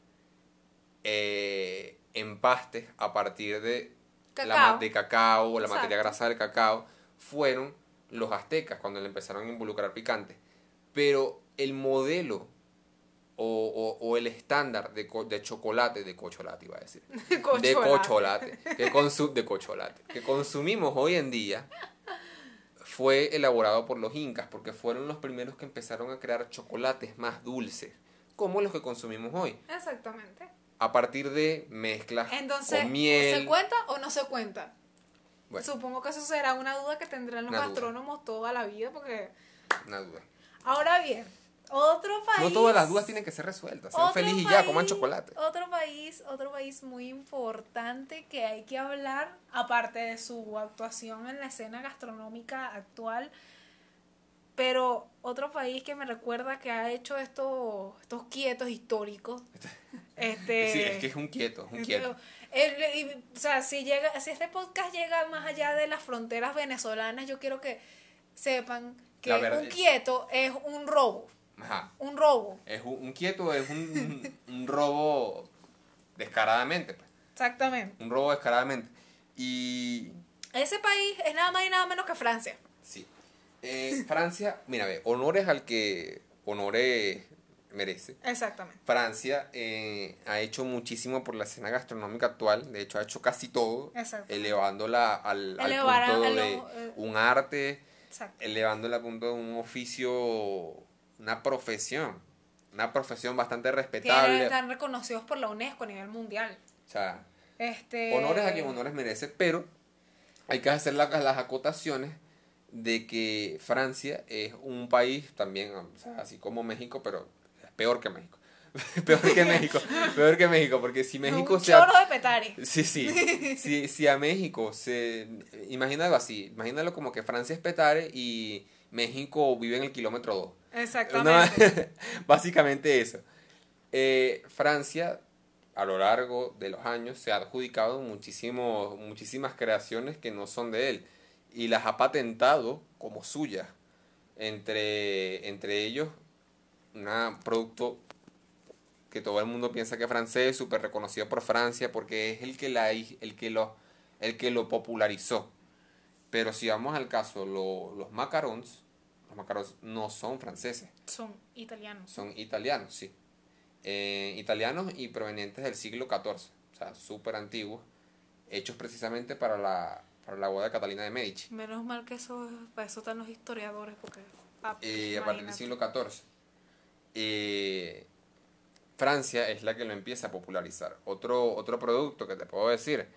eh, empastes a partir de la Cacao. ma- de cacao o la Exacto. materia grasa del cacao fueron los aztecas cuando le empezaron a involucrar picante. Pero el modelo o, o- o el estándar de, co- de chocolate, de cocholate iba a decir, de Cocholate. cocholate, que de cocholate, que consumimos hoy en día, fue elaborado por los incas, porque fueron los primeros que empezaron a crear chocolates más dulces, como los que consumimos hoy, Exactamente. a partir de mezclas Entonces, con miel. ¿se cuenta o no se cuenta? Bueno, Supongo que eso será una duda que tendrán los gastrónomos toda la vida, porque... una duda. Ahora bien, otro país... No todas las dudas tienen que ser resueltas, sean felices y ya, coman chocolate. Otro país, otro país muy importante que hay que hablar, aparte de su actuación en la escena gastronómica actual, pero otro país que me recuerda que ha hecho estos, estos quietos históricos. este, Sí, es que es un quieto, es un quieto. el- y, o sea, si llega, si este podcast llega más allá de las fronteras venezolanas, yo quiero que sepan que un quieto es un robo, Ajá. un robo, Es un, un quieto, es un, un robo descaradamente, pues. exactamente. Un robo descaradamente. Y Ese país es nada más y nada menos que Francia. sí. Eh, Francia, mira, ve, honores al que honores merece. Exactamente. Francia eh, ha hecho muchísimo por la escena gastronómica actual, de hecho ha hecho casi todo, elevándola al, al punto de lo- eh. un arte, Exacto. elevándola al punto de un oficio, una profesión. una profesión bastante respetable. están reconocidos por la UNESCO a nivel mundial. O sea, Este, honores a quien honores merece, pero hay que hacer la- las acotaciones de que Francia es un país también, o sea, así como México, pero peor que México. peor que México, peor que México, porque si México un se... chorro de petare. Sí, sí. Si, si a México se. Imagínalo así. Imagínalo como que Francia es Petare y México vive en el kilómetro 2. Exactamente. básicamente eso. Eh, Francia, a lo largo de los años, se ha adjudicado muchísimos, muchísimas creaciones que no son de él y las ha patentado como suyas. Entre, entre ellos, un producto que todo el mundo piensa que es francés, súper reconocido por Francia, porque es el que, la, el que, lo, el que lo popularizó. Pero si vamos al caso, lo- los macarons, los macarons no son franceses, Son italianos. son italianos, sí. Eh, italianos y provenientes del siglo XIV, o sea, súper antiguos, hechos precisamente para la, para la boda de Catalina de Medici. Menos mal que eso, para eso están los historiadores, porque... ah, eh, a partir del siglo XIV. Eh, Francia es la que lo empieza a popularizar. Otro, otro producto que te puedo decir,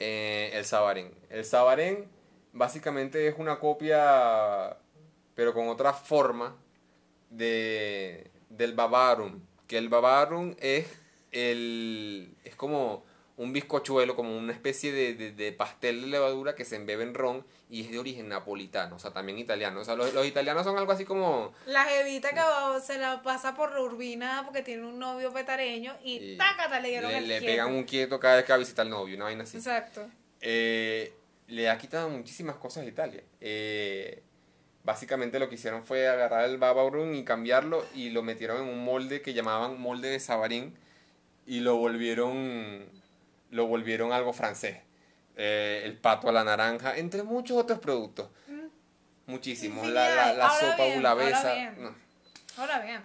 eh, el sabarén. El sabarén básicamente es una copia, pero con otra forma, de, del babarum. Que el babarum es, el, es como un bizcochuelo, como una especie de, de- de pastel de levadura que se embebe en ron y es de origen napolitano, o sea, también italiano. O sea, los, los italianos son algo así como... La jevita que va- se la pasa por la urbina porque tiene un novio petareño y, y tácata le dieron le, el le quieto. pegan un quieto cada vez que va a visitar al novio, una vaina así. Exacto. Eh, le ha quitado muchísimas cosas a Italia. Eh, básicamente lo que hicieron fue agarrar el Babarum y cambiarlo y lo metieron en un molde que llamaban molde de Savarin y lo volvieron lo volvieron algo francés. Eh, el pato a la naranja, entre muchos otros productos. Muchísimos. La, la, Mm. Sopa bien, bulavesa. ahora bien. no. Ahora bien,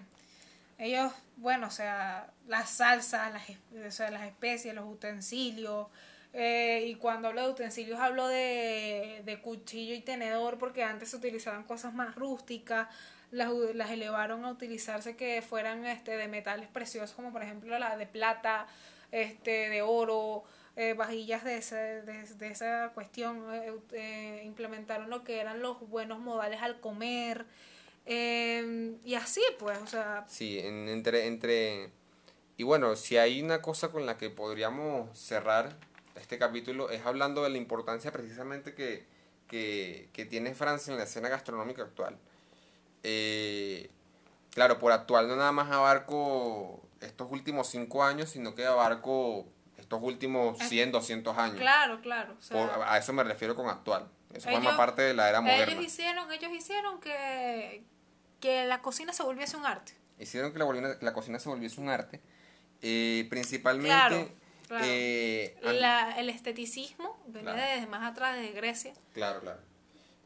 ellos, bueno, o sea, las salsas, las, o sea, las especies, los utensilios, eh, y cuando hablo de utensilios hablo de, de cuchillo y tenedor, porque antes se utilizaban cosas más rústicas, las, las elevaron a utilizarse que fueran este, de metales preciosos, como por ejemplo la de plata, este, de oro, eh, vajillas de, ese- de, esa cuestión, eh, eh, implementaron lo que eran los buenos modales al comer, eh, y así pues, o sea, Sí, en- entre, entre... Y bueno, si hay una cosa con la que podríamos cerrar este capítulo es hablando de la importancia precisamente que, que, que tiene Francia en la escena gastronómica actual. Eh, claro, por actual no nada más abarco estos últimos cinco años, sino que abarco estos últimos 100, 200 años. claro, claro, o sea, Por- a eso me refiero con actual. Eso forma parte de la era moderna. ellos hicieron, ellos hicieron que, que la cocina se volviese un arte. hicieron que la, cocina se volviese un arte. Eh, principalmente. Claro, claro. eh, La- el esteticismo viene Claro. desde más atrás, de Grecia, Claro, claro.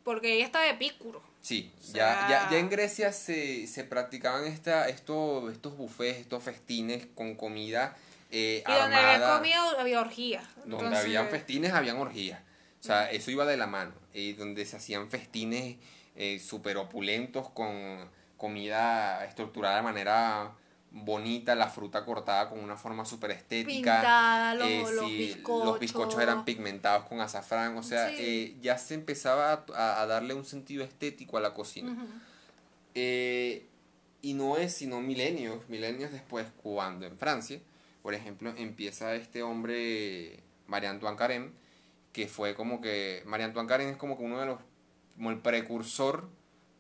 porque ella estaba epícuro. Sí, O ya, sea- ya, ya en Grecia se, se practicaban esta, estos, estos buffets, estos festines con comida eh, Y donde había comida había orgía. donde Entonces, habían festines, habían orgías. O sea, eso iba de la mano. Y donde se hacían festines eh, súper opulentos con comida estructurada de manera bonita, la fruta cortada con una forma súper estética. Pintada, los- Eh, los sí, bizcochos. los bizcochos eran pigmentados con azafrán. O sea, Sí. eh, ya se empezaba a, darle un sentido estético a la cocina. Eh, y no es sino milenios, milenios después, cuando en Francia, por ejemplo, empieza este hombre, Marie Antoine Carême, que fue como que, Marie Antoine Carême es como que uno de los, como el precursor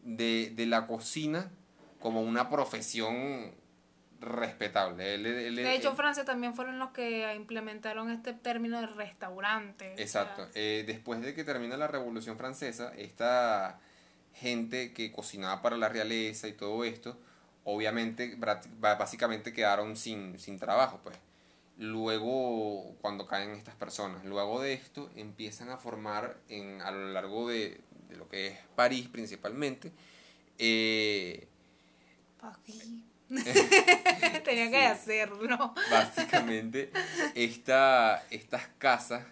de, de la cocina como una profesión respetable. De hecho, Francia también fueron los que implementaron este término de restaurante. o sea, Exacto. Eh, después de que termina la Revolución Francesa, esta gente que cocinaba para la realeza y todo esto, obviamente, básicamente quedaron sin, sin trabajo, pues. Luego, cuando caen estas personas, luego de esto, empiezan a formar en, a lo largo de, de lo que es París principalmente, eh, Papi. Tenía que hacerlo. básicamente esta, estas casas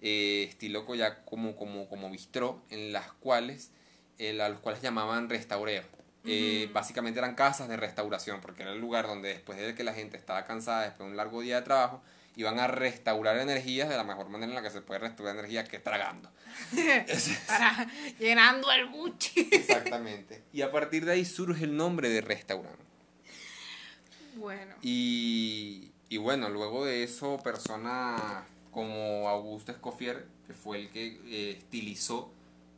eh, estilo ya como, como, como bistró en las cuales eh, a los cuales llamaban restaureo eh, básicamente eran casas de restauración, porque era el lugar donde después de que la gente estaba cansada, después de un largo día de trabajo, iban a restaurar energías de la mejor manera en la que se puede restaurar energía, que tragando. Para, llenando el buchi. Exactamente. Y a partir de ahí surge el nombre de restaurante. Bueno. Y, y bueno, luego de eso, personas como Augusto Escoffier, que fue el que eh, estilizó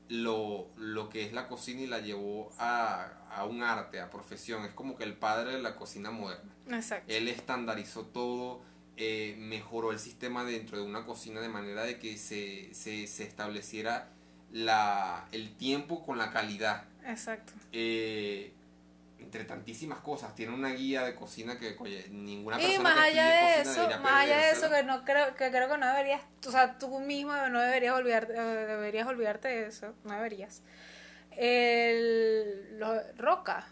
lo, lo que es la cocina y la llevó a, a un arte, a profesión. Es como que el padre de la cocina moderna. Exacto. Él estandarizó todo, eh, mejoró el sistema dentro de una cocina de manera de que se, se, se estableciera la, el tiempo con la calidad. Exacto. Eh, entre tantísimas cosas, tiene una guía de cocina que, oye, ninguna Y persona más que allá de eso, más allá de eso que no creo que creo que no deberías, o sea, tú mismo no deberías olvidarte eh, deberías olvidarte de eso, no deberías. El lo- Roca,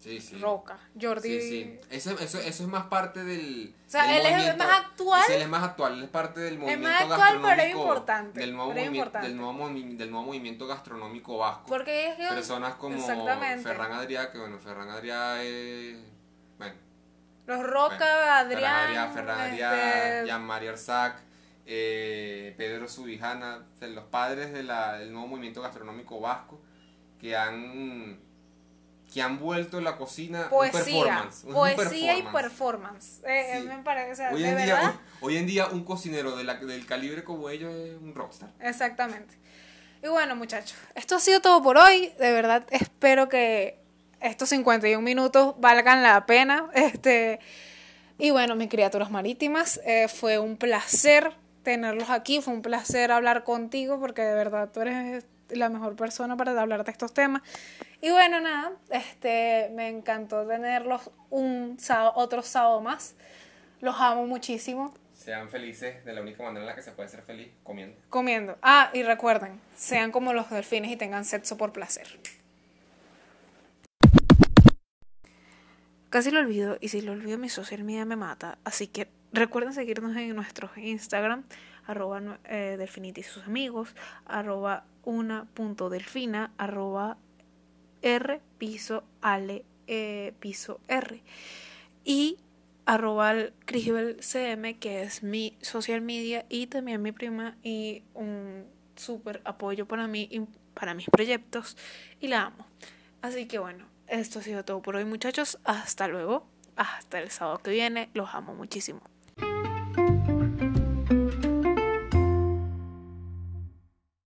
Sí, sí. Roca, Jordi. Sí, sí. Eso, eso, eso es más parte del. O sea, del él es más actual. él es más actual, él es parte del movimiento más actual, pero es importante, Del nuevo, es importante. del, nuevo movi- del nuevo movimiento gastronómico vasco. Porque es que Personas como. Ferran Adrià, que bueno, Ferran Adrià es. Bueno, los Roca, bueno, Adrián, Ferran Adrià, Ferran Adrià, este, Jean-Marie Arzac, eh, Pedro Subijana, los padres de la- del nuevo movimiento gastronómico vasco que han que han vuelto la cocina un poesía, performance, un poesía y performance. performance. Eh, Sí. me parece, o sea, Hoy de en, día, verdad. hoy, hoy en día un cocinero de la- del calibre como ellos es un rockstar. Exactamente. Y bueno, muchachos, esto ha sido todo por hoy. De verdad, espero que estos 51 minutos valgan la pena. Este, y bueno, mis criaturas marítimas, eh, fue un placer tenerlos aquí, fue un placer hablar contigo porque de verdad tú eres la mejor persona para hablar de estos temas. Y bueno, nada, este, me encantó tenerlos un sábado, otro sábado más. Los amo muchísimo. Sean felices de la única manera en la que se puede ser feliz, comiendo. Comiendo. Ah, y recuerden, sean como los delfines y tengan sexo por placer. Casi lo olvido y si lo olvido mi social media me mata. Así que recuerden seguirnos en nuestros Instagram, arroba eh, delfinita y sus amigos, arroba una punto delfina, arroba r piso ale eh, piso r. Y arroba Crisbel CM, que es mi social media y también mi prima y un súper apoyo para mí y para mis proyectos y la amo. Así que bueno, esto ha sido todo por hoy muchachos. Hasta luego. Hasta el sábado que viene. Los amo muchísimo.